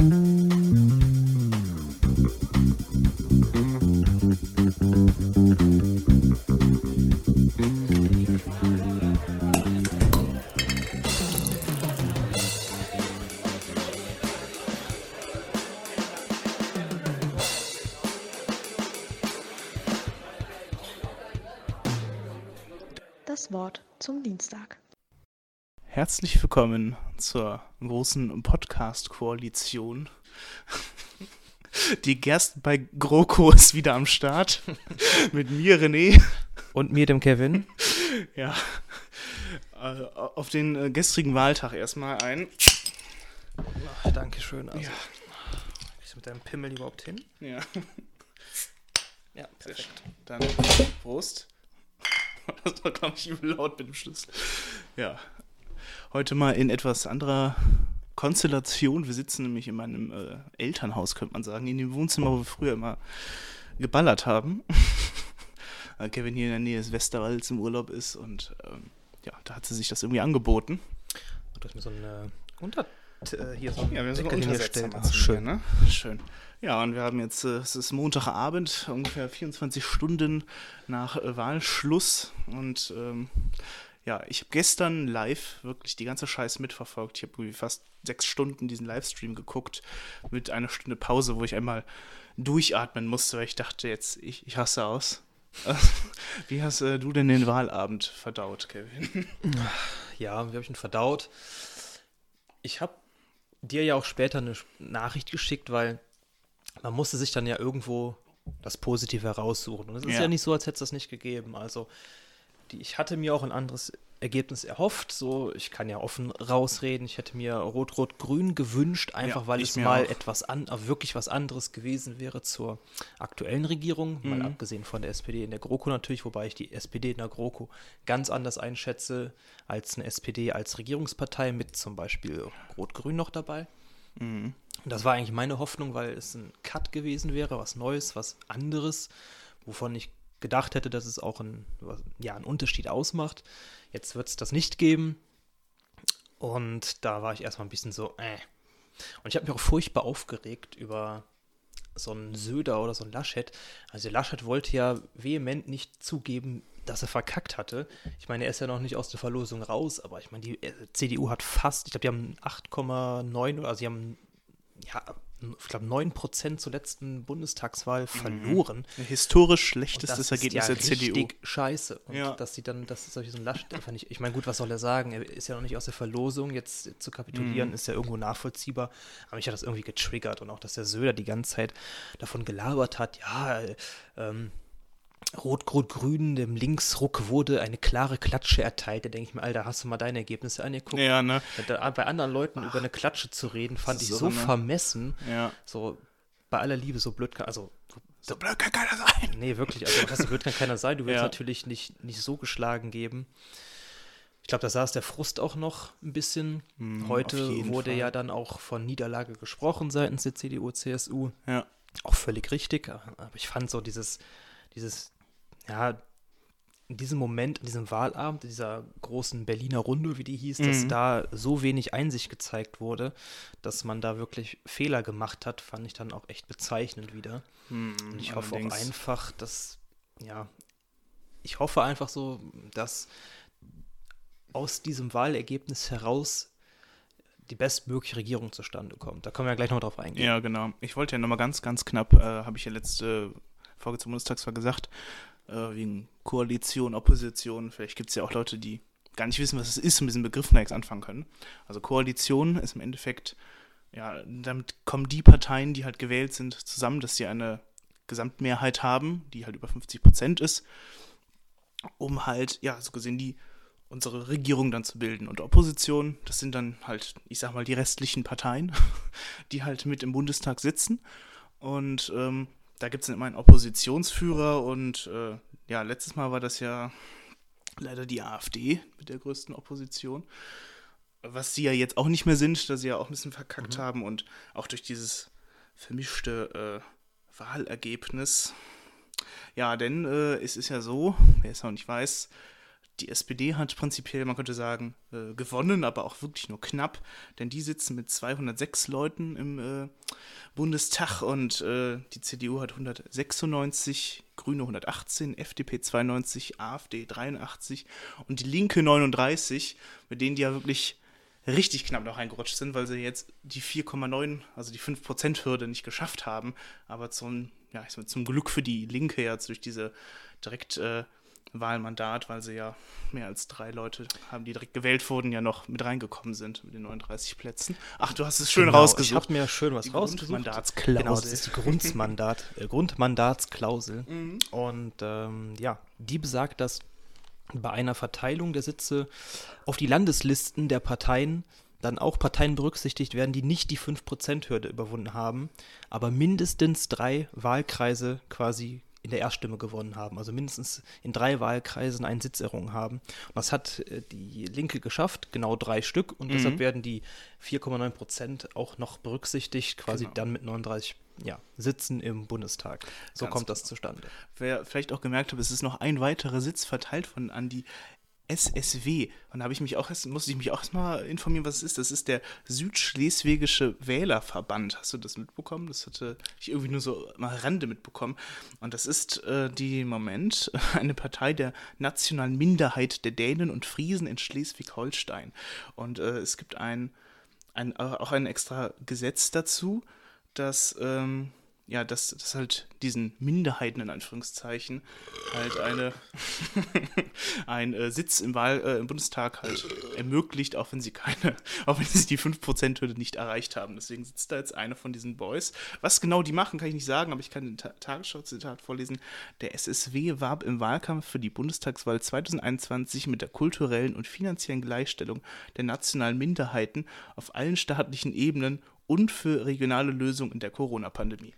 Das Wort zum Dienstag. Herzlich willkommen zur großen Podcast-Koalition. Die Gerst bei GroKo ist wieder am Start. Mit mir, René. Und mir, dem Kevin. Ja. Äh, Auf den äh, gestrigen Wahltag erstmal ein. Ach, Dankeschön. Also, Ja. Ist mit deinem Pimmel überhaupt hin? Ja, Ja, sehr schön. Dann Prost. Das war, glaube ich, übel laut mit dem Schlüssel. Ja. Heute mal in etwas anderer Konstellation. Wir sitzen nämlich in meinem äh, Elternhaus, könnte man sagen, in dem Wohnzimmer, wo wir früher immer geballert haben. Weil Kevin hier in der Nähe des Westerwalds im Urlaub ist und ähm, ja, da hat sie sich das irgendwie angeboten. Du hast mir so eine Unter... äh, Hier so Ja, wir Ah, zu schön. ne? Schön. Ja, und wir haben jetzt, äh, es ist Montagabend, ungefähr 24 Stunden nach äh, Wahlschluss. Und ähm, ja, ich habe gestern live wirklich die ganze Scheiße mitverfolgt. Ich habe irgendwie fast sechs Stunden diesen Livestream geguckt, mit einer Stunde Pause, wo ich einmal durchatmen musste, weil ich dachte, jetzt, ich, ich hasse aus. Wie hast äh, du denn den Wahlabend verdaut, Kevin? Ja, wie habe ich ihn verdaut? Ich habe dir ja auch später eine Nachricht geschickt, weil man musste sich dann ja irgendwo das Positive heraussuchen. Und es ist Ja. ja. nicht so, als hätte es das nicht gegeben. Also, die, ich hatte mir auch ein anderes Ergebnis erhofft. So, ich kann ja offen rausreden. Ich hätte mir Rot-Rot-Grün gewünscht, einfach Ja, weil es mal auch. etwas an, äh, wirklich was anderes gewesen wäre zur aktuellen Regierung. Mhm. Mal abgesehen von der SPD in der GroKo natürlich, wobei ich die SPD in der GroKo ganz anders einschätze als eine SPD als Regierungspartei mit zum Beispiel Rot-Grün noch dabei. Mhm. Das war eigentlich meine Hoffnung, weil es ein Cut gewesen wäre, was Neues, was anderes, wovon ich gedacht hätte, dass es auch ein, ja, einen Unterschied ausmacht. Jetzt wird es das nicht geben. Und da war ich erstmal ein bisschen so, äh. Und ich habe mich auch furchtbar aufgeregt über so einen Söder oder so einen Laschet. Also Laschet wollte ja vehement nicht zugeben, dass er verkackt hatte. Ich meine, er ist ja noch nicht aus der Verlosung raus, aber ich meine, die äh, CDU hat fast, ich glaube, die haben 8,9 oder also sie haben ja, ich glaube, 9% zur letzten Bundestagswahl verloren. Historisch Und schlechtestes das Ergebnis ja der CDU. richtig scheiße. Und Ja. dass sie dann, dass solche so ein Laschet einfach nicht, ich meine, gut, was soll er sagen? Er ist ja noch nicht aus der Verlosung, jetzt zu kapitulieren, Mhm. ist ja irgendwo nachvollziehbar. Aber mich hat das irgendwie getriggert und auch, dass der Söder die ganze Zeit davon gelabert hat, ja, äh, ähm, Rot-Rot-Grün, dem Linksruck wurde eine klare Klatsche erteilt. Da denke ich mir, Alter, hast du mal deine Ergebnisse angeguckt? Ja, ne? Da, bei anderen Leuten über eine Klatsche zu reden, fand ich so ne? vermessen. Ja. So, bei aller Liebe, so blöd kann, also So blöd kann keiner sein. Nee, wirklich. Also, was blöd kann keiner sein. Du willst Ja. natürlich nicht, nicht so geschlagen geben. Ich glaube, da saß der Frust auch noch ein bisschen. Hm, auf Heute wurde Fall. ja dann auch von Niederlage gesprochen seitens der CDU, CSU. Ja. Auch völlig richtig. Aber ich fand so dieses, dieses, ja, in diesem Moment, in diesem Wahlabend, in dieser großen Berliner Runde, wie die hieß, dass Mhm. da so wenig Einsicht gezeigt wurde, dass man da wirklich Fehler gemacht hat, fand ich dann auch echt bezeichnend wieder. Hm, Und ich hoffe auch einfach, dass, ja, ich hoffe einfach so, dass aus diesem Wahlergebnis heraus die bestmögliche Regierung zustande kommt. Da können wir ja gleich noch drauf eingehen. Ja, genau. Ich wollte ja nochmal ganz, ganz knapp, äh, habe ich ja letzte Folge zum Bundestagswahl gesagt, äh, wegen Koalition, Opposition. Vielleicht gibt es ja auch Leute, die gar nicht wissen, was es ist und mit diesem Begriff nichts anfangen können. Also Koalition ist im Endeffekt, ja, damit kommen die Parteien, die halt gewählt sind, zusammen, dass sie eine Gesamtmehrheit haben, die halt über 50 Prozent ist, um halt, ja, so gesehen, die unsere Regierung dann zu bilden. Und Opposition, das sind dann halt, ich sag mal, die restlichen Parteien, die halt mit im Bundestag sitzen. Und ähm, da gibt es immer einen Oppositionsführer und äh, ja, letztes Mal war das ja leider die AfD mit der größten Opposition. Was sie ja jetzt auch nicht mehr sind, da sie ja auch ein bisschen verkackt haben und auch durch dieses vermischte äh, Wahlergebnis. Ja, denn äh, es ist ja so, wer es noch nicht weiß, Die SPD hat prinzipiell, man könnte sagen, äh, gewonnen, aber auch wirklich nur knapp, denn die sitzen mit 206 Leuten im äh, Bundestag und äh, die CDU hat 196, Grüne 118, FDP 92, AfD 83 und die Linke 39, mit denen die ja wirklich richtig knapp noch reingerutscht sind, weil sie jetzt die 4,9, also die 5%-Hürde nicht geschafft haben, aber zum, ja, zum Glück für die Linke jetzt durch diese direkt äh, Wahlmandat, weil sie ja mehr als drei Leute haben, die direkt gewählt wurden, ja noch mit reingekommen sind mit den 39 Plätzen. Ach, du hast es schön genau, rausgesucht. Ich habe mir schön was die rausgesucht. Grundmandatsklausel. Genau, das ist die Grundmandat, äh, Grundmandatsklausel. Mhm. Und ähm, ja, die besagt, dass bei einer Verteilung der Sitze auf die Landeslisten der Parteien dann auch Parteien berücksichtigt werden, die nicht die 5%-Hürde überwunden haben, aber mindestens drei Wahlkreise quasi in der Erststimme gewonnen haben, also mindestens in drei Wahlkreisen einen Sitz errungen haben. Und das hat äh, die Linke geschafft, genau drei Stück, und mhm. deshalb werden die 4,9 Prozent auch noch berücksichtigt, quasi genau. dann mit 39 ja, Sitzen im Bundestag. So Ganz kommt das zustande. Wer vielleicht auch gemerkt hat, es ist noch ein weiterer Sitz verteilt von an die SSW. Und da habe ich mich auch erst, musste ich mich auch erstmal informieren, was es ist. Das ist der Südschleswigische Wählerverband. Hast du das mitbekommen? Das hatte ich irgendwie nur so mal Rande mitbekommen. Und das ist äh, die Moment eine Partei der nationalen Minderheit der Dänen und Friesen in Schleswig-Holstein. Und äh, es gibt ein, ein, auch ein extra Gesetz dazu, dass ähm, ja, dass das halt diesen Minderheiten in Anführungszeichen halt eine ein äh, Sitz im Wahl äh, im Bundestag halt ermöglicht, auch wenn sie keine, auch wenn sie die 5%-Hürde nicht erreicht haben. Deswegen sitzt da jetzt einer von diesen Boys. Was genau die machen, kann ich nicht sagen, aber ich kann den Ta Tagesschau-Zitat vorlesen. Der SSW warb im Wahlkampf für die Bundestagswahl 2021 mit der kulturellen und finanziellen Gleichstellung der nationalen Minderheiten auf allen staatlichen Ebenen und für regionale Lösungen in der Corona-Pandemie.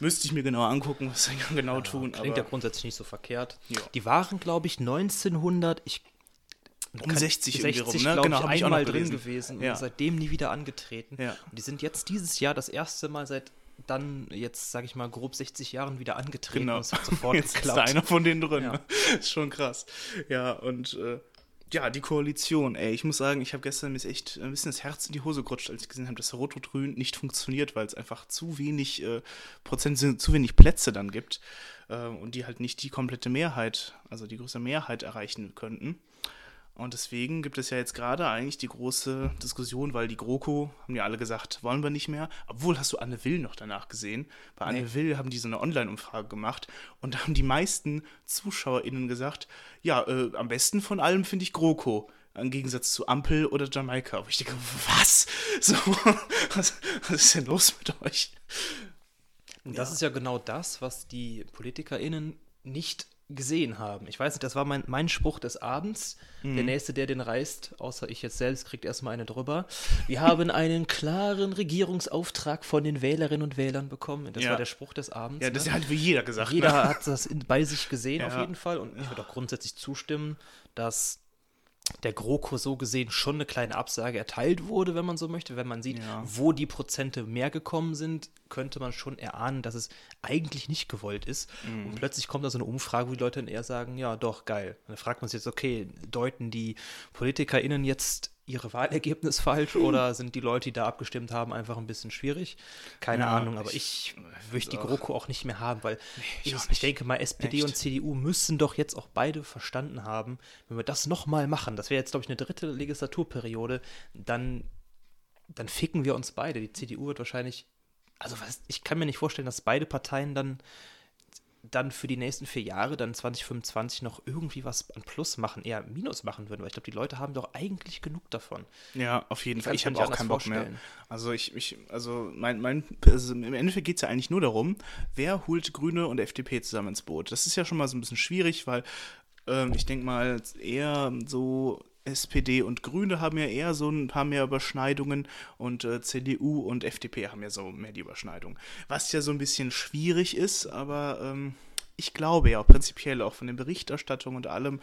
Müsste ich mir genau angucken, was sie genau ja, tun. Klingt ja grundsätzlich nicht so verkehrt. Ja. Die waren, glaube ich, 1900, ich um 60, 60 rum, ne? genau, ich einmal drin gewesen ja. und seitdem nie wieder angetreten. Ja. Und die sind jetzt dieses Jahr das erste Mal seit dann jetzt, sage ich mal, grob 60 Jahren wieder angetreten. Genau. Und es hat sofort jetzt geklappt. ist da einer von denen drin. Ja. Ne? ist schon krass. Ja, und äh, ja, die Koalition, ey, ich muss sagen, ich habe gestern mir echt ein bisschen das Herz in die Hose gerutscht, als ich gesehen habe, dass Rot-Rot-Grün nicht funktioniert, weil es einfach zu wenig äh, Prozent zu wenig Plätze dann gibt äh, und die halt nicht die komplette Mehrheit, also die größere Mehrheit erreichen könnten. Und deswegen gibt es ja jetzt gerade eigentlich die große Diskussion, weil die GroKo, haben ja alle gesagt, wollen wir nicht mehr. Obwohl, hast du Anne Will noch danach gesehen? Bei Anne nee. Will haben die so eine Online-Umfrage gemacht und da haben die meisten ZuschauerInnen gesagt, ja, äh, am besten von allem finde ich GroKo. Im Gegensatz zu Ampel oder Jamaika. Wo ich denke, was? So, was, was ist denn los mit euch? Und das ja. ist ja genau das, was die PolitikerInnen nicht gesehen haben. Ich weiß nicht, das war mein, mein Spruch des Abends. Mhm. Der Nächste, der den reißt, außer ich jetzt selbst, kriegt erstmal eine drüber. Wir haben einen klaren Regierungsauftrag von den Wählerinnen und Wählern bekommen. Das ja. war der Spruch des Abends. Ja, das ne? hat wie jeder gesagt. Jeder ne? hat das in, bei sich gesehen, ja. auf jeden Fall. Und ich würde auch grundsätzlich zustimmen, dass der GroKo so gesehen schon eine kleine Absage erteilt wurde, wenn man so möchte. Wenn man sieht, ja. wo die Prozente mehr gekommen sind, könnte man schon erahnen, dass es eigentlich nicht gewollt ist. Mhm. Und plötzlich kommt da so eine Umfrage, wo die Leute dann eher sagen, ja, doch, geil. Und dann fragt man sich jetzt, okay, deuten die PolitikerInnen jetzt ihre Wahlergebnis falsch oder sind die Leute, die da abgestimmt haben, einfach ein bisschen schwierig? Keine ja, Ahnung, aber ich, ich möchte die GroKo auch nicht mehr haben, weil nee, ich, ich, denke mal, SPD Echt? und CDU müssen doch jetzt auch beide verstanden haben, wenn wir das nochmal machen, das wäre jetzt, glaube ich, eine dritte Legislaturperiode, dann, dann ficken wir uns beide. Die CDU wird wahrscheinlich, also was, ich kann mir nicht vorstellen, dass beide Parteien dann dann für die nächsten vier Jahre, dann 2025 noch irgendwie was an Plus machen, eher Minus machen würden, weil ich glaube, die Leute haben doch eigentlich genug davon. Ja, auf jeden Fall. Ich habe auch keinen Bock vorstellen. mehr. Also ich, ich also mein, mein, also im Endeffekt geht es ja eigentlich nur darum, wer holt Grüne und FDP zusammen ins Boot. Das ist ja schon mal so ein bisschen schwierig, weil ähm, ich denke mal eher so SPD und Grüne haben ja eher so ein paar mehr Überschneidungen und äh, CDU und FDP haben ja so mehr die Überschneidung. Was ja so ein bisschen schwierig ist, aber ähm, ich glaube ja prinzipiell auch von den Berichterstattungen und allem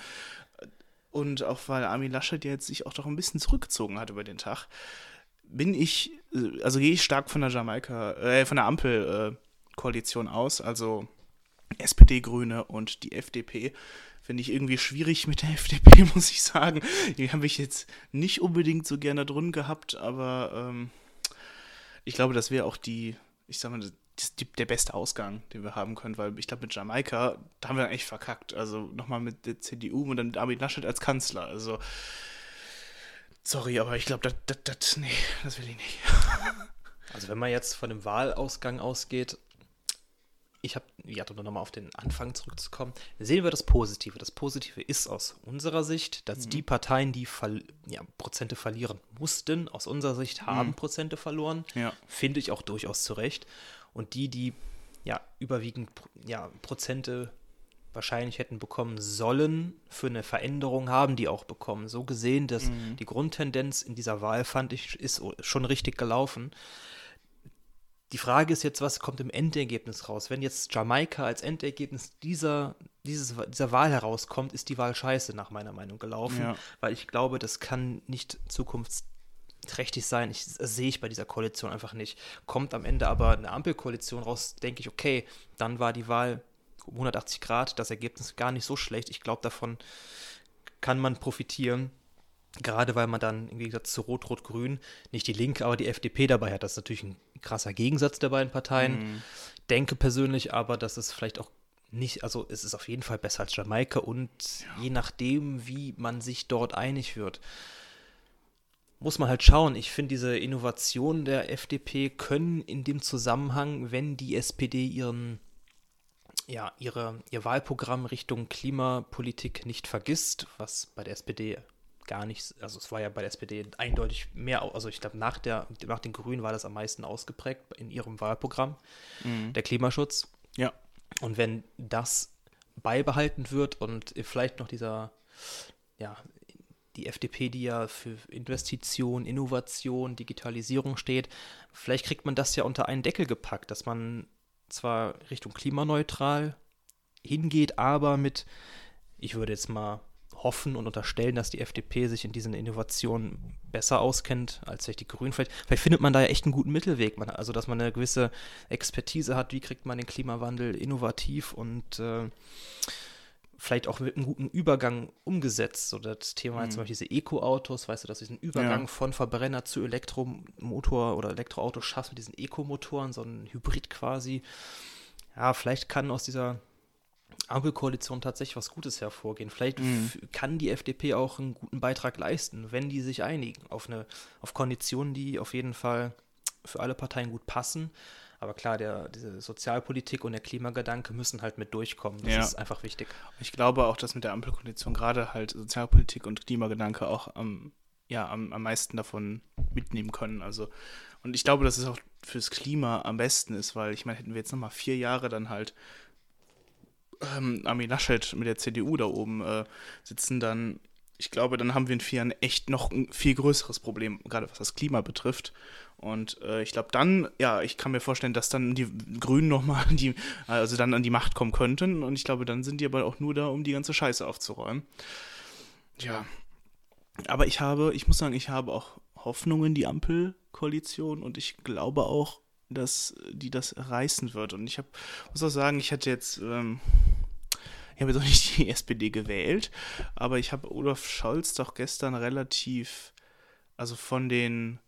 äh, und auch weil Armin Laschet jetzt sich auch doch ein bisschen zurückgezogen hat über den Tag, bin ich, äh, also gehe ich stark von der Jamaika, äh, von der Ampel-Koalition aus, also SPD, Grüne und die FDP finde ich irgendwie schwierig mit der FDP, muss ich sagen. Die habe ich jetzt nicht unbedingt so gerne drin gehabt, aber ähm, ich glaube, das wäre auch die, ich sag mal, die, der beste Ausgang, den wir haben können, weil ich glaube, mit Jamaika, da haben wir echt verkackt. Also nochmal mit der CDU und dann mit Armin Laschet als Kanzler. Also, sorry, aber ich glaube, das, das, das, nee, das will ich nicht. Also, wenn man jetzt von dem Wahlausgang ausgeht, ich habe, ja, um nochmal auf den Anfang zurückzukommen, sehen wir das Positive. Das Positive ist aus unserer Sicht, dass mhm. die Parteien, die verl ja, Prozente verlieren mussten, aus unserer Sicht haben mhm. Prozente verloren. Ja. Finde ich auch durchaus zu Recht. Und die, die ja überwiegend ja, Prozente wahrscheinlich hätten bekommen sollen, für eine Veränderung haben die auch bekommen. So gesehen, dass mhm. die Grundtendenz in dieser Wahl, fand ich, ist schon richtig gelaufen. Die Frage ist jetzt, was kommt im Endergebnis raus? Wenn jetzt Jamaika als Endergebnis dieser, dieses, dieser Wahl herauskommt, ist die Wahl scheiße, nach meiner Meinung, gelaufen. Ja. Weil ich glaube, das kann nicht zukunftsträchtig sein. Ich, das sehe ich bei dieser Koalition einfach nicht. Kommt am Ende aber eine Ampelkoalition raus, denke ich, okay, dann war die Wahl 180 Grad, das Ergebnis gar nicht so schlecht. Ich glaube, davon kann man profitieren. Gerade weil man dann im Gegensatz zu Rot-Rot-Grün nicht die Linke, aber die FDP dabei hat. Das ist natürlich ein krasser Gegensatz der beiden Parteien. Mhm. Denke persönlich aber, dass es vielleicht auch nicht, also es ist auf jeden Fall besser als Jamaika und ja. je nachdem, wie man sich dort einig wird, muss man halt schauen. Ich finde, diese Innovationen der FDP können in dem Zusammenhang, wenn die SPD ihren ja, ihre, ihr Wahlprogramm Richtung Klimapolitik nicht vergisst, was bei der SPD gar nicht, also es war ja bei der SPD eindeutig mehr, also ich glaube, nach, nach den Grünen war das am meisten ausgeprägt in ihrem Wahlprogramm, mhm. der Klimaschutz. Ja. Und wenn das beibehalten wird und vielleicht noch dieser, ja, die FDP, die ja für Investition, Innovation, Digitalisierung steht, vielleicht kriegt man das ja unter einen Deckel gepackt, dass man zwar Richtung klimaneutral hingeht, aber mit, ich würde jetzt mal hoffen und unterstellen, dass die FDP sich in diesen Innovationen besser auskennt als vielleicht die Grünen. Vielleicht, vielleicht findet man da ja echt einen guten Mittelweg. Man, also, dass man eine gewisse Expertise hat, wie kriegt man den Klimawandel innovativ und äh, vielleicht auch mit einem guten Übergang umgesetzt. So das Thema mhm. jetzt zum Beispiel diese Eco-Autos, weißt du, dass du diesen Übergang ja. von Verbrenner zu Elektromotor oder Elektroauto schaffst mit diesen Eco-Motoren, so ein Hybrid quasi. Ja, vielleicht kann aus dieser Ampelkoalition tatsächlich was Gutes hervorgehen. Vielleicht mhm. kann die FDP auch einen guten Beitrag leisten, wenn die sich einigen auf eine auf Konditionen, die auf jeden Fall für alle Parteien gut passen. Aber klar, der, diese Sozialpolitik und der Klimagedanke müssen halt mit durchkommen. Das ja. ist einfach wichtig. Ich glaube auch, dass mit der Ampelkoalition gerade halt Sozialpolitik und Klimagedanke auch am, ja, am, am meisten davon mitnehmen können. Also, und ich glaube, dass es auch fürs Klima am besten ist, weil ich meine, hätten wir jetzt nochmal vier Jahre dann halt ähm, Armin Laschet mit der CDU da oben äh, sitzen, dann, ich glaube, dann haben wir in vier Jahren echt noch ein viel größeres Problem, gerade was das Klima betrifft. Und äh, ich glaube dann, ja, ich kann mir vorstellen, dass dann die Grünen nochmal die, also dann an die Macht kommen könnten. Und ich glaube, dann sind die aber auch nur da, um die ganze Scheiße aufzuräumen. Ja. Aber ich habe, ich muss sagen, ich habe auch Hoffnung in die Ampelkoalition und ich glaube auch, dass die das reißen wird. Und ich hab, muss auch sagen, ich hatte jetzt, ähm, ich habe jetzt auch nicht die SPD gewählt, aber ich habe Olaf Scholz doch gestern relativ, also von den,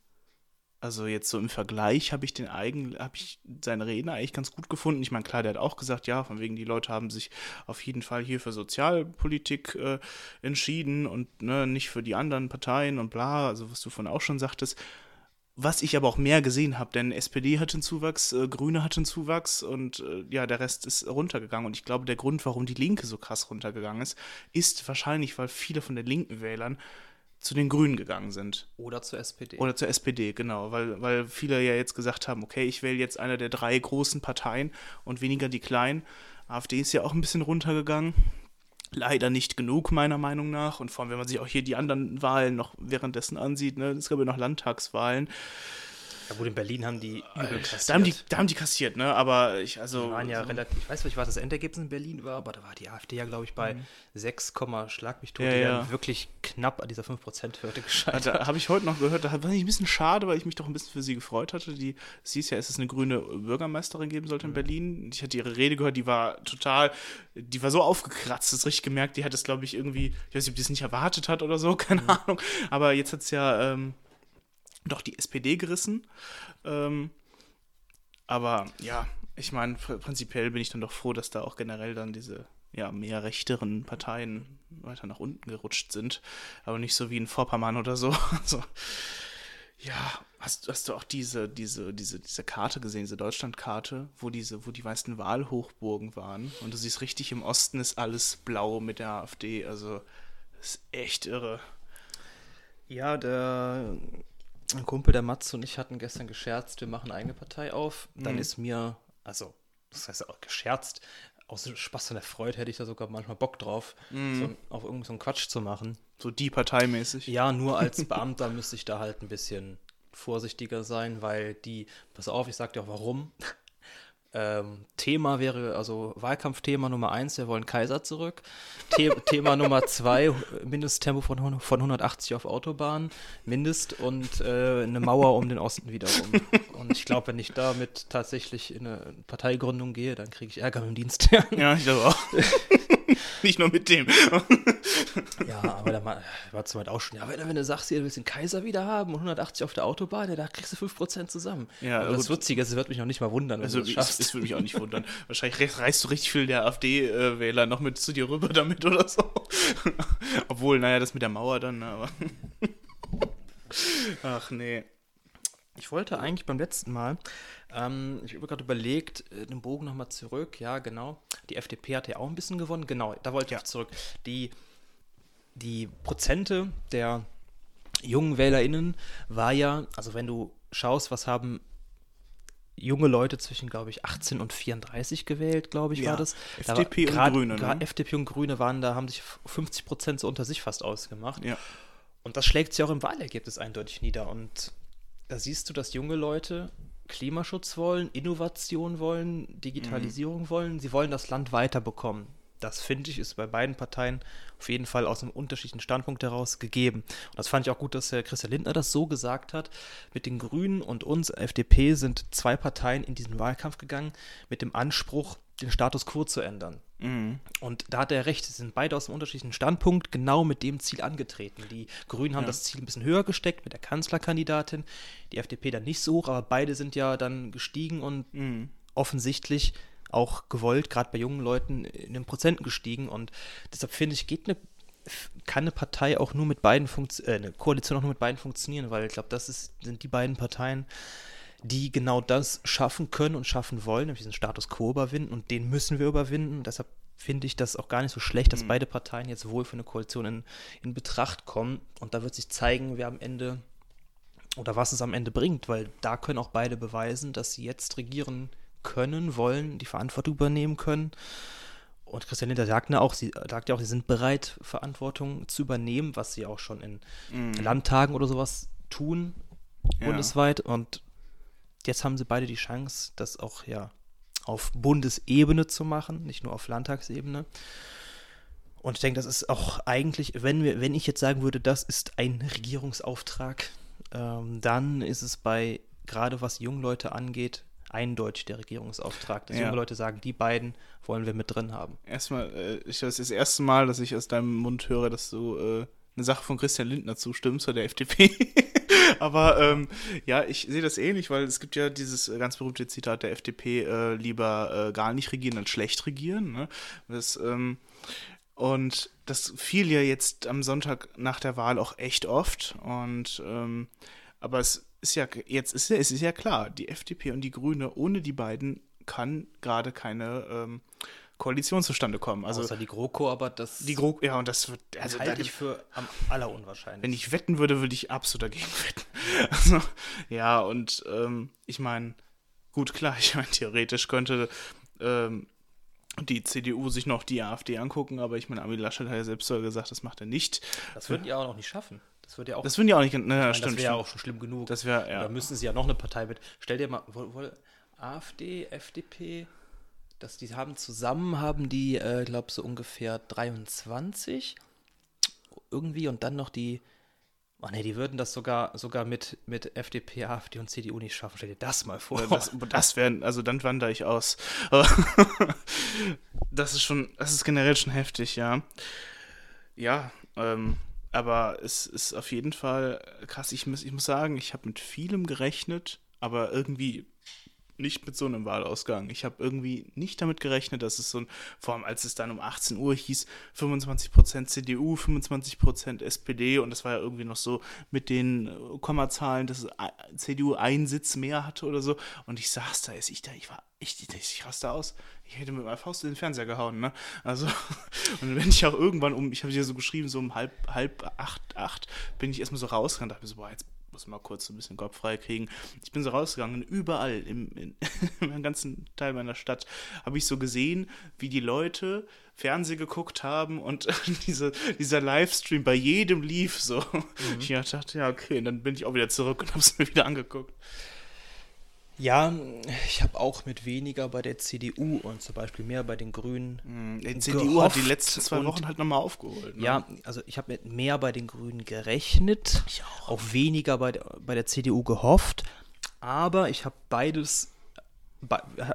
also jetzt so im Vergleich habe ich den eigen, habe ich seine Reden eigentlich ganz gut gefunden. Ich meine, klar, der hat auch gesagt, ja, von wegen die Leute haben sich auf jeden Fall hier für Sozialpolitik äh, entschieden und ne, nicht für die anderen Parteien und bla, also was du von auch schon sagtest was ich aber auch mehr gesehen habe, denn SPD hat einen Zuwachs, äh, Grüne hat einen Zuwachs und äh, ja, der Rest ist runtergegangen. Und ich glaube, der Grund, warum die Linke so krass runtergegangen ist, ist wahrscheinlich, weil viele von den linken Wählern zu den Grünen gegangen sind. Oder zur SPD. Oder zur SPD, genau, weil, weil viele ja jetzt gesagt haben, okay, ich wähle jetzt eine der drei großen Parteien und weniger die kleinen. AfD ist ja auch ein bisschen runtergegangen leider nicht genug, meiner Meinung nach. Und vor allem, wenn man sich auch hier die anderen Wahlen noch währenddessen ansieht, ne, es gab ja noch Landtagswahlen. Ja gut, in Berlin haben die übel kassiert. Da haben die, da haben die kassiert, ne? Aber ich, also. Die waren ja relativ, ich weiß nicht, was das Endergebnis in Berlin war, aber da war die AfD ja, glaube ich, bei 6, Schlag mich tot. Ja, die ja. werden wirklich knapp an dieser 5%-Hürde gescheitert. Da habe ich heute noch gehört, da war ich ein bisschen schade, weil ich mich doch ein bisschen für sie gefreut hatte. Die, es hieß ja, es ist eine grüne Bürgermeisterin geben sollte in Berlin. Ich hatte ihre Rede gehört, die war total, die war so aufgekratzt, das richtig gemerkt, die hat es, glaube ich, irgendwie, ich weiß nicht, ob die es nicht erwartet hat oder so, keine Ahnung. Aber jetzt hat es ja ähm, doch die SPD gerissen. Ähm, aber ja, ich meine, pr- prinzipiell bin ich dann doch froh, dass da auch generell dann diese ja, mehr rechteren Parteien weiter nach unten gerutscht sind. Aber nicht so wie in Vorpommern oder so. Also, ja, hast, hast du auch diese, diese, diese, diese Karte gesehen, diese Deutschlandkarte, wo diese, wo die meisten Wahlhochburgen waren. Und du siehst richtig, im Osten ist alles blau mit der AfD. Also, das ist echt irre. Ja, der ein Kumpel, der Mats und ich hatten gestern gescherzt, wir machen eine eigene Partei auf. Dann Mhm. ist mir, also, das heißt auch gescherzt, aus Spaß an der Freude hätte ich da sogar manchmal Bock drauf, Mhm. so, auf irgendeinen so einen Quatsch zu machen. So die Parteimäßig. Ja, nur als Beamter müsste ich da halt ein bisschen vorsichtiger sein, weil die, pass auf, ich sag dir auch warum. Ähm, Thema wäre, also Wahlkampfthema Nummer eins, wir wollen Kaiser zurück. The Thema Nummer zwei, Mindesttempo von, von 180 auf Autobahn, Mindest und äh, eine Mauer um den Osten wiederum. Und ich glaube, wenn ich damit tatsächlich in eine Parteigründung gehe, dann kriege ich Ärger mit dem Dienst. Ja, ich glaube auch. nicht nur mit dem. Ja, aber da ma- war zu weit auch schon. Ja, wenn, wenn du sagst, ihr willst den Kaiser wieder haben und 180 auf der Autobahn, ja, da kriegst du 5% zusammen. Ja, aber das gut. Witzige ist, es wird mich noch nicht mal wundern, wenn Also, du das schaffst. es würde mich auch nicht wundern. Wahrscheinlich re- reißt du richtig viel der AfD-Wähler noch mit zu dir rüber damit oder so. Obwohl, naja, das mit der Mauer dann, aber. Ach nee. Ich wollte eigentlich beim letzten Mal, ähm, ich habe gerade überlegt, äh, den Bogen nochmal zurück, ja, genau. Die FDP hat ja auch ein bisschen gewonnen, genau, da wollte ich Ja. jetzt zurück. Die, die Prozente der jungen WählerInnen war ja, also wenn du schaust, was haben junge Leute zwischen, glaube ich, 18 und 34 gewählt, glaube ich, Ja, war das. FDP da und war, grad- Grüne, ne? FDP und Grüne waren da, haben sich 50 Prozent so unter sich fast ausgemacht. Ja. Und das schlägt sich auch im Wahlergebnis eindeutig nieder. Und da siehst du, dass junge Leute Klimaschutz wollen, Innovation wollen, Digitalisierung Mhm. wollen. Sie wollen das Land weiterbekommen. Das finde ich ist bei beiden Parteien auf jeden Fall aus einem unterschiedlichen Standpunkt heraus gegeben. Und das fand ich auch gut, dass Herr Christian Lindner das so gesagt hat. Mit den Grünen und uns, FDP, sind zwei Parteien in diesen Wahlkampf gegangen mit dem Anspruch, den Status quo zu ändern. Mhm. Und da hat er recht, sie sind beide aus einem unterschiedlichen Standpunkt genau mit dem Ziel angetreten. Die Grünen haben Ja. das Ziel ein bisschen höher gesteckt mit der Kanzlerkandidatin, die FDP dann nicht so hoch, aber beide sind ja dann gestiegen und Mhm. offensichtlich auch gewollt, gerade bei jungen Leuten, in den Prozenten gestiegen. Und deshalb finde ich, geht eine, kann eine Partei auch nur mit beiden Funktion, äh, eine Koalition auch nur mit beiden funktionieren, weil ich glaube, das ist, sind die beiden Parteien, die genau das schaffen können und schaffen wollen, nämlich diesen Status quo überwinden und den müssen wir überwinden. Deshalb finde ich das auch gar nicht so schlecht, dass beide Parteien jetzt wohl für eine Koalition in, in Betracht kommen. Und da wird sich zeigen, wer am Ende oder was es am Ende bringt, weil da können auch beide beweisen, dass sie jetzt regieren können, wollen, die Verantwortung übernehmen können. Und Christian Lindner sagt ja auch, sie sagt ja auch, sie sind bereit, Verantwortung zu übernehmen, was sie auch schon in Landtagen oder sowas tun, Ja. bundesweit. Und jetzt haben sie beide die Chance, das auch ja auf Bundesebene zu machen, nicht nur auf Landtagsebene. Und ich denke, das ist auch eigentlich, wenn wir, wenn ich jetzt sagen würde, das ist ein Regierungsauftrag, ähm, dann ist es bei, gerade was junge Leute angeht, eindeutig der Regierungsauftrag. Dass Ja. junge Leute sagen, die beiden wollen wir mit drin haben. Erstmal, äh, ich, das ist das erste Mal, dass ich aus deinem Mund höre, dass du äh, eine Sache von Christian Lindner zustimmst, oder der FDP. Aber ähm, ja, ich sehe das ähnlich, weil es gibt ja dieses äh, ganz berühmte Zitat der FDP, äh, lieber äh, gar nicht regieren als schlecht regieren. Ne? Das, ähm, und das fiel ja jetzt am Sonntag nach der Wahl auch echt oft. Und ähm, aber es ist ja jetzt ist es ist ja klar, die FDP und die Grüne, ohne die beiden kann gerade keine ähm, Koalition zustande kommen. Also Außer die GroKo, aber das die Gro ja und das wird also halte da, ich für am allerunwahrscheinlichsten. wenn ich wetten würde, würde ich absolut dagegen wetten. Also, ja, und ähm, ich meine, gut, klar, ich meine, theoretisch könnte ähm, die CDU sich noch die AfD angucken, aber ich meine, Armin Laschet hat ja selbst sogar gesagt, das macht er nicht. das würden die auch noch nicht schaffen. Das wird ja auch. Das finde ich auch nicht. Ne, meine, stimmt, das wäre ja auch schon schlimm genug. Das wäre, ja. Da müssen sie ja noch eine Partei mit. Stell dir mal, wohl, wohl AfD, FDP, dass die haben zusammen haben die, äh, glaube so ungefähr 23 irgendwie und dann noch die. Oh ne, die würden das sogar sogar mit, mit FDP, AfD und CDU nicht schaffen. Stell dir das mal vor. Das, das wäre, also dann wandere ich aus. Das ist schon, das ist generell schon heftig, ja. Ja, ähm, aber es ist auf jeden Fall krass. Ich muss, ich muss sagen, ich habe mit vielem gerechnet, aber irgendwie nicht mit so einem Wahlausgang. Ich habe irgendwie nicht damit gerechnet, dass es so ein, vor allem als es dann um 18 Uhr hieß, 25% CDU, 25% SPD und das war ja irgendwie noch so mit den äh, Kommazahlen, dass CDU einen Sitz mehr hatte oder so und ich saß da, ich da, ich war ich, ich, ich raste aus. Ich hätte mit meiner Faust in den Fernseher gehauen, ne? Also, und bin ich auch irgendwann um, ich habe dir so geschrieben, so um halb, halb acht, acht, bin ich erstmal so rausgegangen, dachte mir so, boah, jetzt muss mal kurz ein bisschen Kopf frei kriegen. Ich bin so rausgegangen, überall im, in, im ganzen Teil meiner Stadt habe ich so gesehen, wie die Leute Fernsehen geguckt haben und diese, dieser Livestream bei jedem lief so. Mhm. Ich dachte, ja, okay, und dann bin ich auch wieder zurück und habe es mir wieder angeguckt. Ja, ich habe auch mit weniger bei der CDU und zum Beispiel mehr bei den Grünen. Mhm. Die CDU hat die letzten zwei Wochen halt nochmal aufgeholt. Ne? Ja, also ich habe mit mehr bei den Grünen gerechnet, ich auch. auch weniger bei der, bei der CDU gehofft, aber ich habe beides,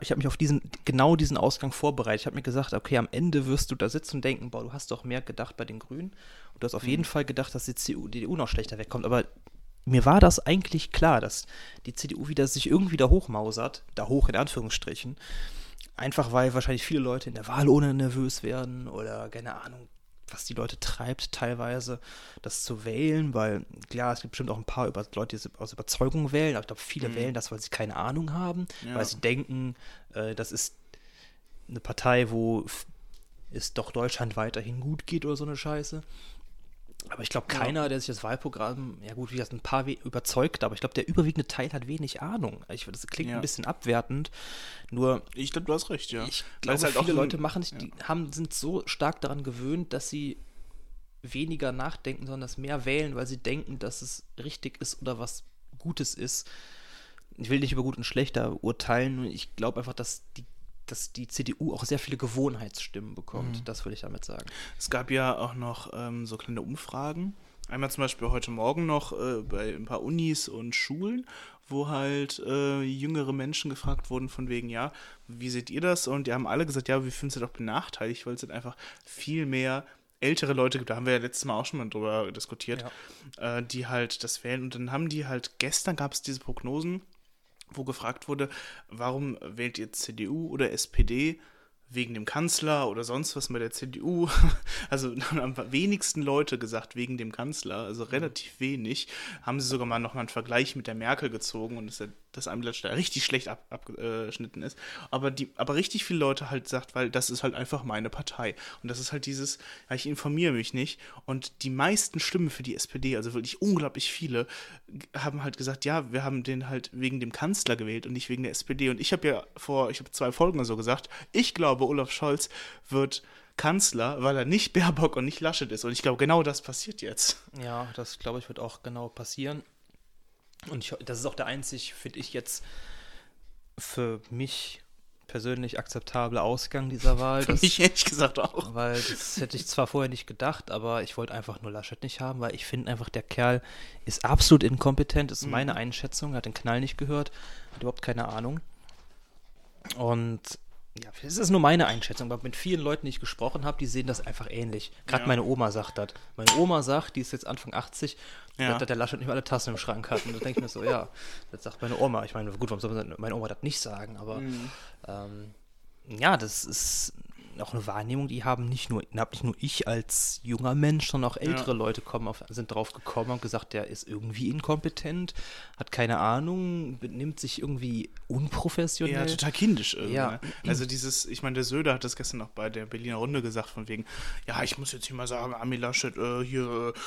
ich habe mich auf diesen, genau diesen Ausgang vorbereitet. Ich habe mir gesagt, okay, am Ende wirst du da sitzen und denken, boah, du hast doch mehr gedacht bei den Grünen und du hast auf mhm. jeden Fall gedacht, dass die CDU noch schlechter wegkommt, aber mir war das eigentlich klar, dass die CDU wieder sich irgendwie da hochmausert, da hoch in Anführungsstrichen. Einfach weil wahrscheinlich viele Leute in der Wahl ohne nervös werden oder keine Ahnung, was die Leute treibt, teilweise das zu wählen, weil klar, es gibt bestimmt auch ein paar Leute, die aus Überzeugung wählen, aber ich glaube, viele mhm. wählen das, weil sie keine Ahnung haben, ja. weil sie denken, äh, das ist eine Partei, wo es doch Deutschland weiterhin gut geht oder so eine Scheiße. Aber ich glaube, keiner, ja. der sich das Wahlprogramm, ja gut, wie das ein paar überzeugt, aber ich glaube, der überwiegende Teil hat wenig Ahnung. Ich, das klingt ja. ein bisschen abwertend, nur. Ich glaube, du hast recht, ja. Ich glaube, halt viele Leute machen sich, ja. die haben, sind so stark daran gewöhnt, dass sie weniger nachdenken, sondern das mehr wählen, weil sie denken, dass es richtig ist oder was Gutes ist. Ich will nicht über gut und schlechter urteilen, ich glaube einfach, dass die dass die CDU auch sehr viele Gewohnheitsstimmen bekommt. Mhm. Das würde ich damit sagen. Es gab ja auch noch ähm, so kleine Umfragen. Einmal zum Beispiel heute Morgen noch äh, bei ein paar Unis und Schulen, wo halt äh, jüngere Menschen gefragt wurden von wegen, ja, wie seht ihr das? Und die haben alle gesagt, ja, wir finden es doch benachteiligt, weil es halt einfach viel mehr ältere Leute gibt, da haben wir ja letztes Mal auch schon mal drüber diskutiert, ja. äh, die halt das wählen. Und dann haben die halt, gestern gab es diese Prognosen, wo gefragt wurde, warum wählt ihr CDU oder SPD? Wegen dem Kanzler oder sonst was bei der CDU. Also haben am wenigsten Leute gesagt wegen dem Kanzler, also relativ wenig. Haben sie sogar mal nochmal einen Vergleich mit der Merkel gezogen und das, das einem richtig schlecht ab, abgeschnitten ist. Aber, die, aber richtig viele Leute halt sagt, weil das ist halt einfach meine Partei. Und das ist halt dieses, ja, ich informiere mich nicht. Und die meisten Stimmen für die SPD, also wirklich unglaublich viele, haben halt gesagt, ja, wir haben den halt wegen dem Kanzler gewählt und nicht wegen der SPD. Und ich habe ja vor, ich habe zwei Folgen so gesagt, ich glaube, Olaf Scholz wird Kanzler, weil er nicht Baerbock und nicht Laschet ist. Und ich glaube, genau das passiert jetzt. Ja, das glaube ich wird auch genau passieren. Und ich, das ist auch der einzig, finde ich jetzt, für mich persönlich akzeptable Ausgang dieser Wahl. Für mich ehrlich gesagt auch. Weil das hätte ich zwar vorher nicht gedacht, aber ich wollte einfach nur Laschet nicht haben, weil ich finde einfach, der Kerl ist absolut inkompetent, ist mhm. meine Einschätzung, hat den Knall nicht gehört, hat überhaupt keine Ahnung. Und ja, das ist nur meine Einschätzung, aber mit vielen Leuten, die ich gesprochen habe, die sehen das einfach ähnlich. Gerade ja. meine Oma sagt das. Meine Oma sagt, die ist jetzt Anfang 80, ja. dass der Laschet nicht mehr alle Tassen im Schrank hat. Und da denke ich mir so, ja, das sagt meine Oma. Ich meine, gut, warum soll meine Oma das nicht sagen? Aber mhm. ähm, ja, das ist auch eine Wahrnehmung, die haben nicht nur, nicht nur ich als junger Mensch, sondern auch ältere ja. Leute kommen auf, sind drauf gekommen und gesagt, der ist irgendwie inkompetent, hat keine Ahnung, benimmt sich irgendwie unprofessionell. Ja, total kindisch irgendwie. Ja. Ne? Also dieses, ich meine, der Söder hat das gestern noch bei der Berliner Runde gesagt, von wegen, ja, ich muss jetzt hier mal sagen, Ami Laschet, äh, hier, äh,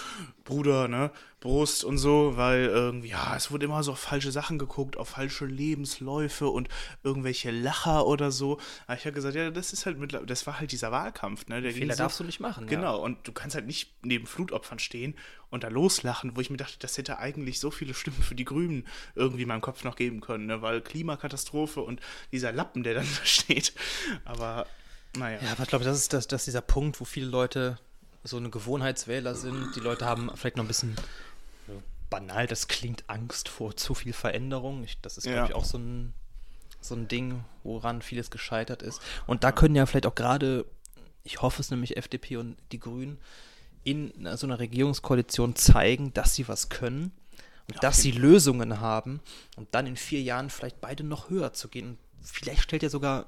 Bruder, ne, Brust und so, weil irgendwie, ja, es wurde immer so auf falsche Sachen geguckt, auf falsche Lebensläufe und irgendwelche Lacher oder so. Aber ich habe gesagt, ja, das ist halt mittlerweile, das war halt dieser Wahlkampf, ne? Der Fehler so, darfst du nicht machen. Genau, und du kannst halt nicht neben Flutopfern stehen und da loslachen, wo ich mir dachte, das hätte eigentlich so viele Stimmen für die Grünen irgendwie in meinem Kopf noch geben können, ne? weil Klimakatastrophe und dieser Lappen, der dann da steht. Aber naja. Ja, aber ich glaube, das ist das, das ist dieser Punkt, wo viele Leute so eine Gewohnheitswähler sind. Die Leute haben vielleicht noch ein bisschen banal, das klingt Angst vor zu viel Veränderung. Ich, das ist, glaube Ja. ich, auch so ein, so ein Ding, woran vieles gescheitert ist. Und da können ja vielleicht auch gerade, ich hoffe es nämlich, FDP und die Grünen in so einer Regierungskoalition zeigen, dass sie was können und Ja, dass sie Lösungen haben und dann in vier Jahren vielleicht beide noch höher zu gehen. Und vielleicht stellt ja sogar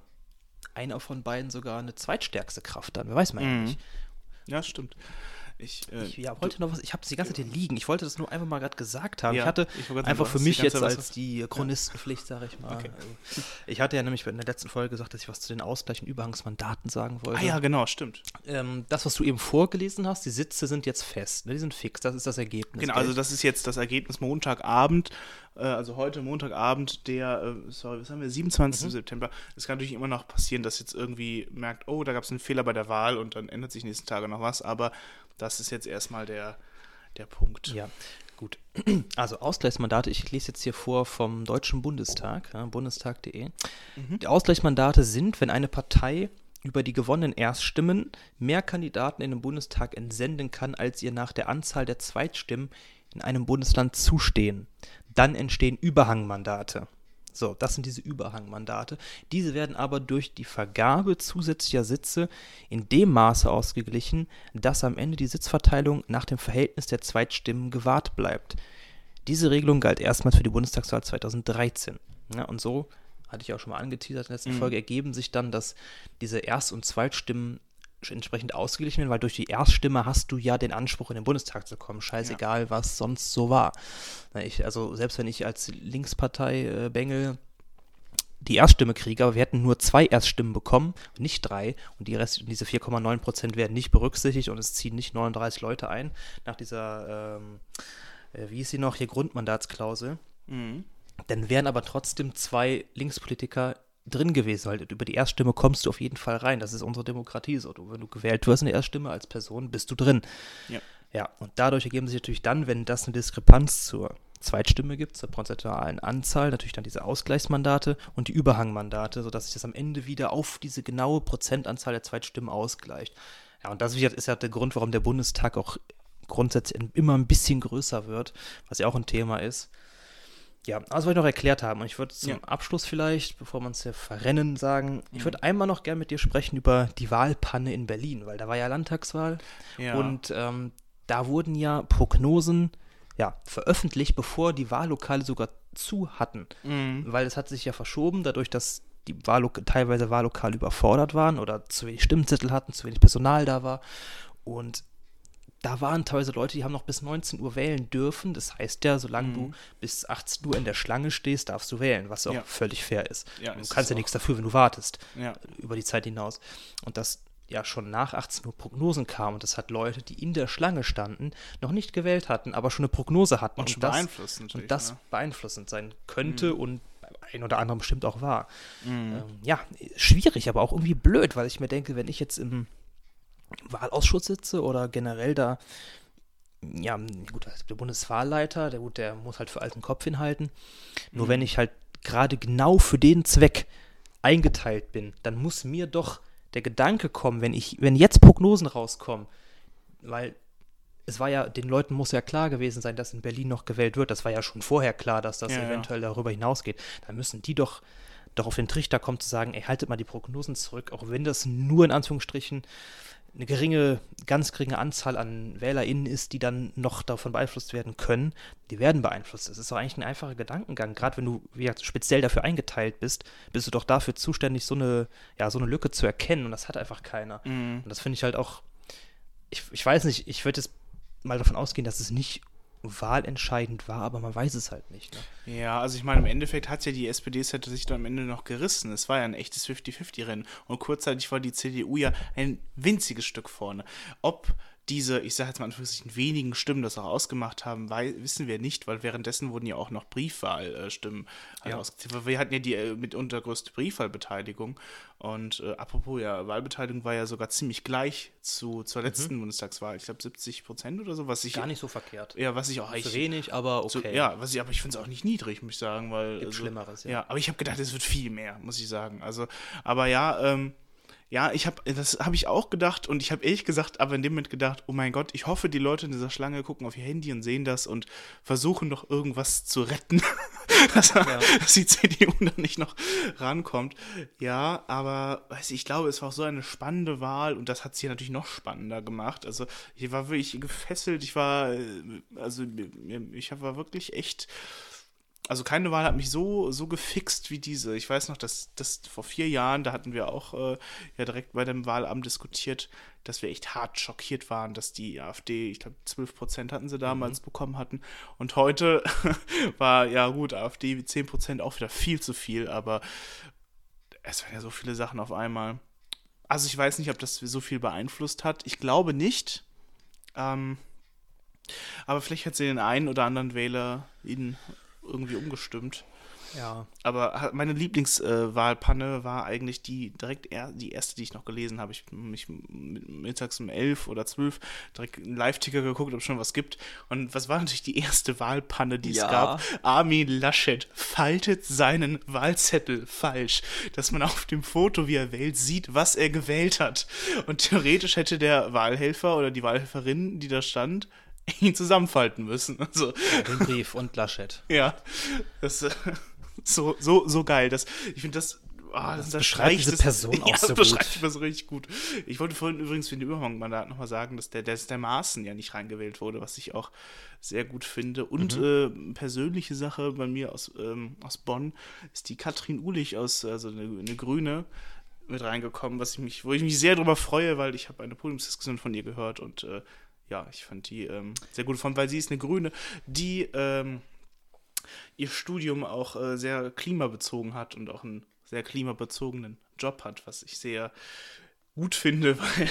einer von beiden sogar eine zweitstärkste Kraft an. Wer weiß man ja Mhm. nicht. Ja, stimmt. Ich, äh, Ich ja, wollte noch was, ich habe das die ganze Zeit hier liegen. Ich wollte das nur einfach mal gerade gesagt haben. Ja, ich hatte ich einfach für mich jetzt als die Chronistenpflicht, sage ich mal. Okay. Also, ich hatte ja nämlich in der letzten Folge gesagt, dass ich was zu den Ausgleich- und Überhangsmandaten sagen wollte. ah ja, genau, stimmt. ähm, das, was du eben vorgelesen hast, die Sitze sind jetzt fest, ne? die sind fix, das ist das Ergebnis. Genau, also das ist jetzt das Ergebnis Montagabend, äh, also heute Montagabend, der, äh, sorry, was haben wir, 27. September. Es kann natürlich immer noch passieren, dass jetzt irgendwie merkt, oh, da gab es einen Fehler bei der Wahl und dann ändert sich nächsten Tage noch was, aber das ist jetzt erstmal der, der Punkt. Ja, gut. Also Ausgleichsmandate, ich lese jetzt hier vor vom Deutschen Bundestag, ja, bundestag.de. Die Ausgleichsmandate sind, wenn eine Partei über die gewonnenen Erststimmen mehr Kandidaten in den Bundestag entsenden kann, als ihr nach der Anzahl der Zweitstimmen in einem Bundesland zustehen. Dann entstehen Überhangmandate. So, das sind diese Überhangmandate. Diese werden aber durch die Vergabe zusätzlicher Sitze in dem Maße ausgeglichen, dass am Ende die Sitzverteilung nach dem Verhältnis der Zweitstimmen gewahrt bleibt. Diese Regelung galt erstmals für die Bundestagswahl 2013. Ja, und so, hatte ich auch schon mal angeteasert in der letzten Mhm. Folge, ergeben sich dann, dass diese Erst- und Zweitstimmen entsprechend ausgeglichen werden, weil durch die Erststimme hast du ja den Anspruch, in den Bundestag zu kommen, scheißegal, was sonst so war. Ich, also selbst wenn ich als Linkspartei äh, Bengel die Erststimme kriege, aber wir hätten nur zwei Erststimmen bekommen, nicht drei, und die Rest, diese 4,9 Prozent werden nicht berücksichtigt und es ziehen nicht 39 Leute ein nach dieser, ähm, äh, wie ist sie noch, hier Grundmandatsklausel. Mhm. Dann wären aber trotzdem zwei Linkspolitiker drin gewesen, weil über die Erststimme kommst du auf jeden Fall rein. Das ist unsere Demokratie so. Du, wenn du gewählt wirst in der Erststimme als Person, bist du drin. Ja. Ja, und dadurch ergeben sich natürlich dann, wenn das eine Diskrepanz zur Zweitstimme gibt, zur prozentualen Anzahl, natürlich dann diese Ausgleichsmandate und die Überhangmandate, sodass sich das am Ende wieder auf diese genaue Prozentanzahl der Zweitstimmen ausgleicht. Ja, und das ist ja der Grund, warum der Bundestag auch grundsätzlich immer ein bisschen größer wird, was ja auch ein Thema ist. Ja, also wollte ich noch erklärt haben. Und ich würde zum Ja. Abschluss vielleicht, bevor wir uns hier verrennen, sagen, ich würde einmal noch gern mit dir sprechen über die Wahlpanne in Berlin, weil da war ja Landtagswahl Ja. und ähm, da wurden ja Prognosen ja, veröffentlicht, bevor die Wahllokale sogar zu hatten. Mhm. Weil es hat sich ja verschoben, dadurch, dass die Wahllok teilweise Wahllokale überfordert waren oder zu wenig Stimmzettel hatten, zu wenig Personal da war. Und da waren teilweise Leute, die haben noch bis 19 Uhr wählen dürfen. Das heißt ja, solange du bis 18 Uhr in der Schlange stehst, darfst du wählen, was auch Ja. völlig fair ist. Ja, du es kannst ist ja nichts dafür, wenn du wartest Ja. über die Zeit hinaus. Und dass ja schon nach 18 Uhr Prognosen kamen und das hat Leute, die in der Schlange standen, noch nicht gewählt hatten, aber schon eine Prognose hatten. Und schon das, beeinflusst natürlich, Und das ne? beeinflussend sein könnte und beim einen oder anderen bestimmt auch war. Mhm. Ähm, ja, schwierig, aber auch irgendwie blöd, weil ich mir denke, wenn ich jetzt im Wahlausschuss sitze oder generell da, ja, gut, der Bundeswahlleiter, der, gut, der muss halt für alten Kopf hinhalten. Nur wenn ich halt gerade genau für den Zweck eingeteilt bin, dann muss mir doch der Gedanke kommen, wenn ich, wenn jetzt Prognosen rauskommen, weil es war ja, den Leuten muss ja klar gewesen sein, dass in Berlin noch gewählt wird. Das war ja schon vorher klar, dass das Ja, ja. eventuell darüber hinausgeht. Dann müssen die doch, doch auf den Trichter kommen zu sagen, ey, haltet mal die Prognosen zurück, auch wenn das nur in Anführungsstrichen eine geringe, ganz geringe Anzahl an WählerInnen ist, die dann noch davon beeinflusst werden können, die werden beeinflusst. Das ist doch eigentlich ein einfacher Gedankengang. Gerade wenn du wie gesagt, speziell dafür eingeteilt bist, bist du doch dafür zuständig, so eine, ja, so eine Lücke zu erkennen. Und das hat einfach keiner. Mhm. Und das finde ich halt auch, ich, ich weiß nicht, ich würde jetzt mal davon ausgehen, dass es nicht wahlentscheidend war, aber man weiß es halt nicht. Ne? Ja, also ich meine, im Endeffekt hat ja die SPD es hätte sich dann am Ende noch gerissen. Es war ja ein echtes 50-50-Rennen. Und kurzzeitig war die CDU ja ein winziges Stück vorne. Ob diese, ich sage jetzt mal in Anführungszeichen, wenigen Stimmen das auch ausgemacht haben, weil, wissen wir nicht, weil währenddessen wurden ja auch noch Briefwahlstimmen äh, Ja. ausgezählt. Weil wir hatten ja die äh, mitunter größte Briefwahlbeteiligung. Und äh, apropos, ja, Wahlbeteiligung war ja sogar ziemlich gleich zu, zur letzten Bundestagswahl. Ich glaube 70 Prozent oder so, was ich. Mhm. Gar nicht so verkehrt. Ja, was ich auch Zu echt. wenig, aber So, okay. ja, was ich, aber ich finde es auch nicht niedrig, muss ich sagen, weil. Gibt Schlimmeres, ja. ja. aber ich habe gedacht, es wird viel mehr, muss ich sagen. Also, aber ja, ähm, ja, ich habe, das habe ich auch gedacht und ich habe ehrlich gesagt, aber in dem Moment gedacht, oh mein Gott, ich hoffe, die Leute in dieser Schlange gucken auf ihr Handy und sehen das und versuchen doch irgendwas zu retten, dass, dass die CDU dann nicht noch rankommt. Ja, aber weiß ich, ich glaube, es war auch so eine spannende Wahl und das hat es hier natürlich noch spannender gemacht. Also ich war wirklich gefesselt, ich war, äh, also ich war wirklich echt also keine Wahl hat mich so, so gefixt wie diese. Ich weiß noch, dass, dass vor vier Jahren, da hatten wir auch äh, ja direkt bei dem Wahlamt diskutiert, dass wir echt hart schockiert waren, dass die AfD, ich glaube 12 Prozent hatten sie damals bekommen hatten. Und heute war, ja gut, AfD 10 Prozent auch wieder viel zu viel, aber es waren ja so viele Sachen auf einmal. Also ich weiß nicht, ob das so viel beeinflusst hat. Ich glaube nicht. Ähm, aber vielleicht hat sie den einen oder anderen Wähler ihn irgendwie umgestimmt. Ja. Aber meine Lieblingswahlpanne war eigentlich die direkt er, die erste, die ich noch gelesen habe. Ich habe mich mittags um elf oder zwölf direkt einen Live-Ticker geguckt, ob es schon was gibt. Und was war natürlich die erste Wahlpanne, die Ja. es gab? Armin Laschet faltet seinen Wahlzettel falsch, dass man auf dem Foto, wie er wählt, sieht, was er gewählt hat. Und theoretisch hätte der Wahlhelfer oder die Wahlhelferin, die da stand, ihn zusammenfalten müssen. Also, Den Brief und Laschet. ja, das äh, so, so, so geil. Das, ich finde das. ah, das, beschreibt diese Person auch ja, so das gut. beschreibt das richtig gut. Ich wollte vorhin übrigens für den Überhangmandat nochmal sagen, dass der, dass der Maaßen ja nicht reingewählt wurde, was ich auch sehr gut finde. Und Mhm. äh, persönliche Sache bei mir aus, ähm, aus Bonn ist die Katrin Ulich aus, also eine, eine Grüne, mit reingekommen, was ich mich, wo ich mich sehr darüber freue, weil ich habe eine Podiumsdiskussion von ihr gehört und äh, ja, ich fand die ähm, sehr gut weil sie ist eine Grüne, die ähm, ihr Studium auch äh, sehr klimabezogen hat und auch einen sehr klimabezogenen Job hat, was ich sehr gut finde, weil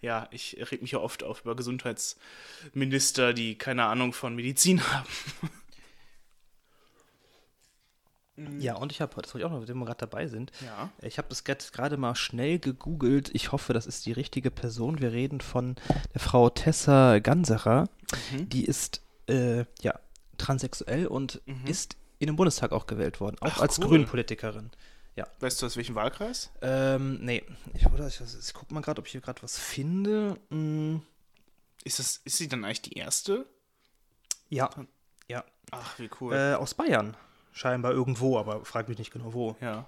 ja, ich reg mich ja oft auf über Gesundheitsminister, die keine Ahnung von Medizin haben. Ja, und ich habe, das wollte ich auch noch, wenn wir gerade dabei sind, Ja. ich habe das gerade mal schnell gegoogelt. Ich hoffe, das ist die richtige Person. Wir reden von der Frau Tessa Ganserer. Mhm. Die ist äh, ja transsexuell und ist in den Bundestag auch gewählt worden, auch Ach, als cool. Grünenpolitikerin. Weißt du aus welchem Wahlkreis? Ähm, nee, ich, oder, ich, ich guck mal gerade, ob ich hier gerade was finde. Mm, Ist, das, ist sie dann eigentlich die erste? ja, ja. Ach, wie cool. Äh, aus Bayern. Scheinbar irgendwo, aber frag mich nicht genau wo. ja.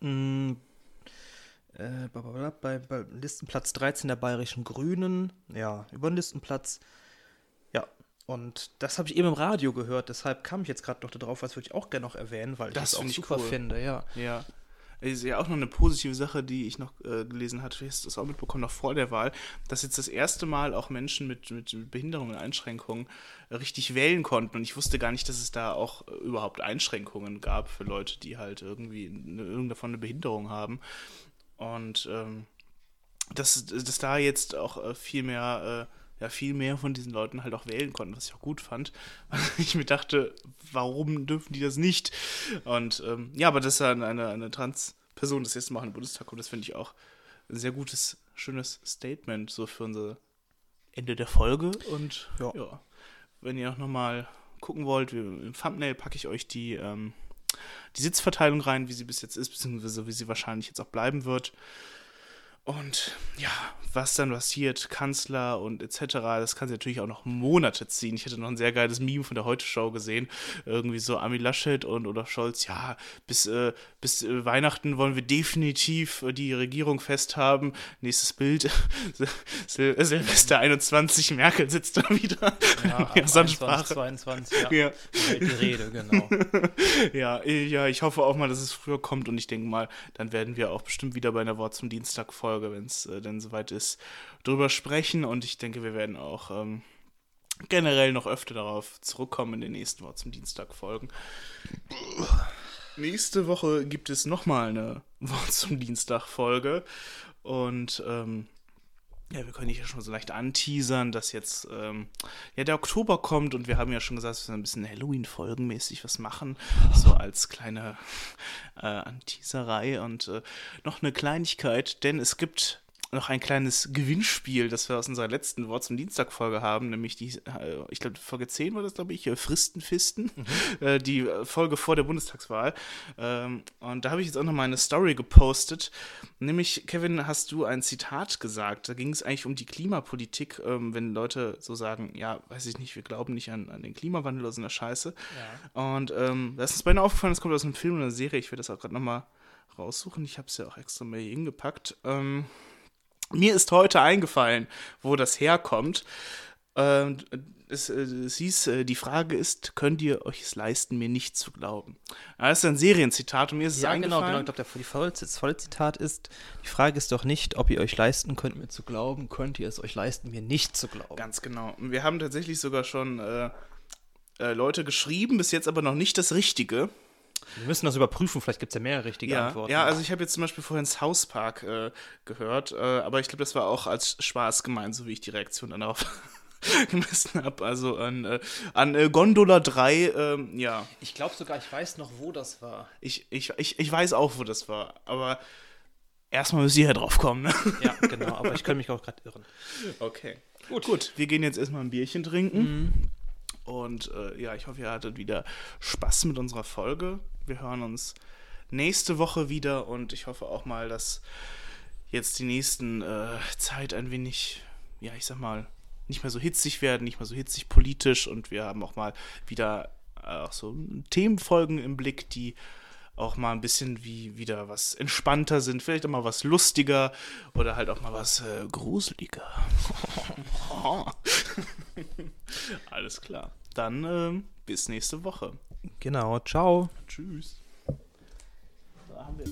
Mm, äh, bei, bei Listenplatz 13 der Bayerischen Grünen. Ja, über den Listenplatz. Ja, und das habe ich eben im Radio gehört, deshalb kam ich jetzt gerade noch darauf, was würde ich auch gerne noch erwähnen, weil ich Das das auch super cool. finde, ja. Ja. Ist ja auch noch eine positive Sache, die ich noch äh, gelesen hatte. Du hast das auch mitbekommen, noch vor der Wahl, dass jetzt das erste Mal auch Menschen mit, mit Behinderungen und Einschränkungen äh, richtig wählen konnten. Und ich wusste gar nicht, dass es da auch äh, überhaupt Einschränkungen gab für Leute, die halt irgendwie eine, irgendeine eine Behinderung haben. Und ähm, dass, dass da jetzt auch äh, viel mehr, äh, ja, viel mehr von diesen Leuten halt auch wählen konnten, was ich auch gut fand. Weil ich mir dachte, warum dürfen die das nicht? Und ähm, ja, aber dass da eine, eine Trans-Person das erste Mal in den Bundestag kommt, das finde ich auch ein sehr gutes, schönes Statement so für unser Ende der Folge. Und ja, Ja. wenn ihr auch nochmal gucken wollt, wir, im Thumbnail packe ich euch die, ähm, die Sitzverteilung rein, wie sie bis jetzt ist, beziehungsweise wie sie wahrscheinlich jetzt auch bleiben wird. Und ja, was dann passiert, Kanzler und etc., das kann sich natürlich auch noch Monate ziehen. Ich hatte noch ein sehr geiles Meme von der Heute-Show gesehen. Irgendwie so Ami Laschet und Olaf Scholz, ja, bis, äh, bis äh, Weihnachten wollen wir definitiv äh, die Regierung festhaben. Nächstes Bild, Sil Silvester 21, Merkel sitzt da wieder. Ja, Ja, ab Sondersprache. 22, ja. Ja. Die Rede, genau. Ja, ja, ich hoffe auch mal, dass es früher kommt und ich denke mal, dann werden wir auch bestimmt wieder bei einer Wort zum Dienstag-Folge, wenn es äh, denn soweit ist, drüber sprechen. Und ich denke, wir werden auch ähm, generell noch öfter darauf zurückkommen in den nächsten Wort zum Dienstag-Folgen. Nächste Woche gibt es nochmal eine Wort zum Dienstag-Folge und ähm, ja, wir können hier schon so leicht anteasern, dass jetzt ähm, ja der Oktober kommt. Und wir haben ja schon gesagt, dass wir ein bisschen Halloween-folgenmäßig was machen, so als kleine äh, Anteaserei und äh, noch eine Kleinigkeit, denn es gibt noch ein kleines Gewinnspiel, das wir aus unserer letzten Wort zum Dienstag-Folge haben, nämlich die, äh, ich glaube, Folge 10 war das, glaube ich, äh, Fristenfisten, mhm. äh, die Folge vor der Bundestagswahl. Ähm, und da habe ich jetzt auch noch mal eine Story gepostet. Nämlich, Kevin, hast du ein Zitat gesagt. Da ging es eigentlich um die Klimapolitik, ähm, wenn Leute so sagen, ja, weiß ich nicht, wir glauben nicht an, an den Klimawandel oder so eine Scheiße. Ja. Und ähm, das ist uns beinahe aufgefallen, das kommt aus einem Film oder einer Serie. Ich werde das auch gerade noch mal raussuchen. Ich habe es ja auch extra mal hier hingepackt. Ähm, mir ist heute eingefallen, wo das herkommt. Ähm, es, äh, es, hieß, äh, die Frage ist, könnt ihr euch es leisten, mir nicht zu glauben? Das ist ein Serienzitat und mir ist es ja, genau, eingefallen. genau. Ich glaube, das Vollzitat ist, die Frage ist doch nicht, ob ihr euch leisten könnt, mir zu glauben, könnt ihr es euch leisten, mir nicht zu glauben. Ganz genau. Wir haben tatsächlich sogar schon äh, äh, Leute geschrieben, bis jetzt aber noch nicht das Richtige. Wir müssen das überprüfen, vielleicht gibt es ja mehr richtige ja, Antworten. Ja, also ich habe jetzt zum Beispiel vorhin South Park äh, gehört, äh, aber ich glaube, das war auch als Spaß gemeint, so wie ich die Reaktion dann darauf gemessen habe. Also an, äh, an äh, Gondola 3, ähm, ja. Ich glaube sogar, ich weiß noch, wo das war. Ich, ich, ich, ich weiß auch, wo das war, aber erstmal müssen Sie ja drauf kommen, ne? Ja, genau, aber ich könnte mich auch gerade irren. Okay. Gut. Gut, wir gehen jetzt erstmal ein Bierchen trinken. Mhm. Und äh, ja, ich hoffe, ihr hattet wieder Spaß mit unserer Folge. Wir hören uns nächste Woche wieder und ich hoffe auch mal, dass jetzt die nächsten äh, Zeit ein wenig, ja, ich sag mal, nicht mehr so hitzig werden, nicht mehr so hitzig politisch und wir haben auch mal wieder äh, auch so Themenfolgen im Blick, die auch mal ein bisschen wie wieder was entspannter sind, vielleicht auch mal was lustiger oder halt auch mal was äh, gruseliger. Alles klar. Dann äh, bis nächste Woche. Genau, ciao. Tschüss. Da haben wir.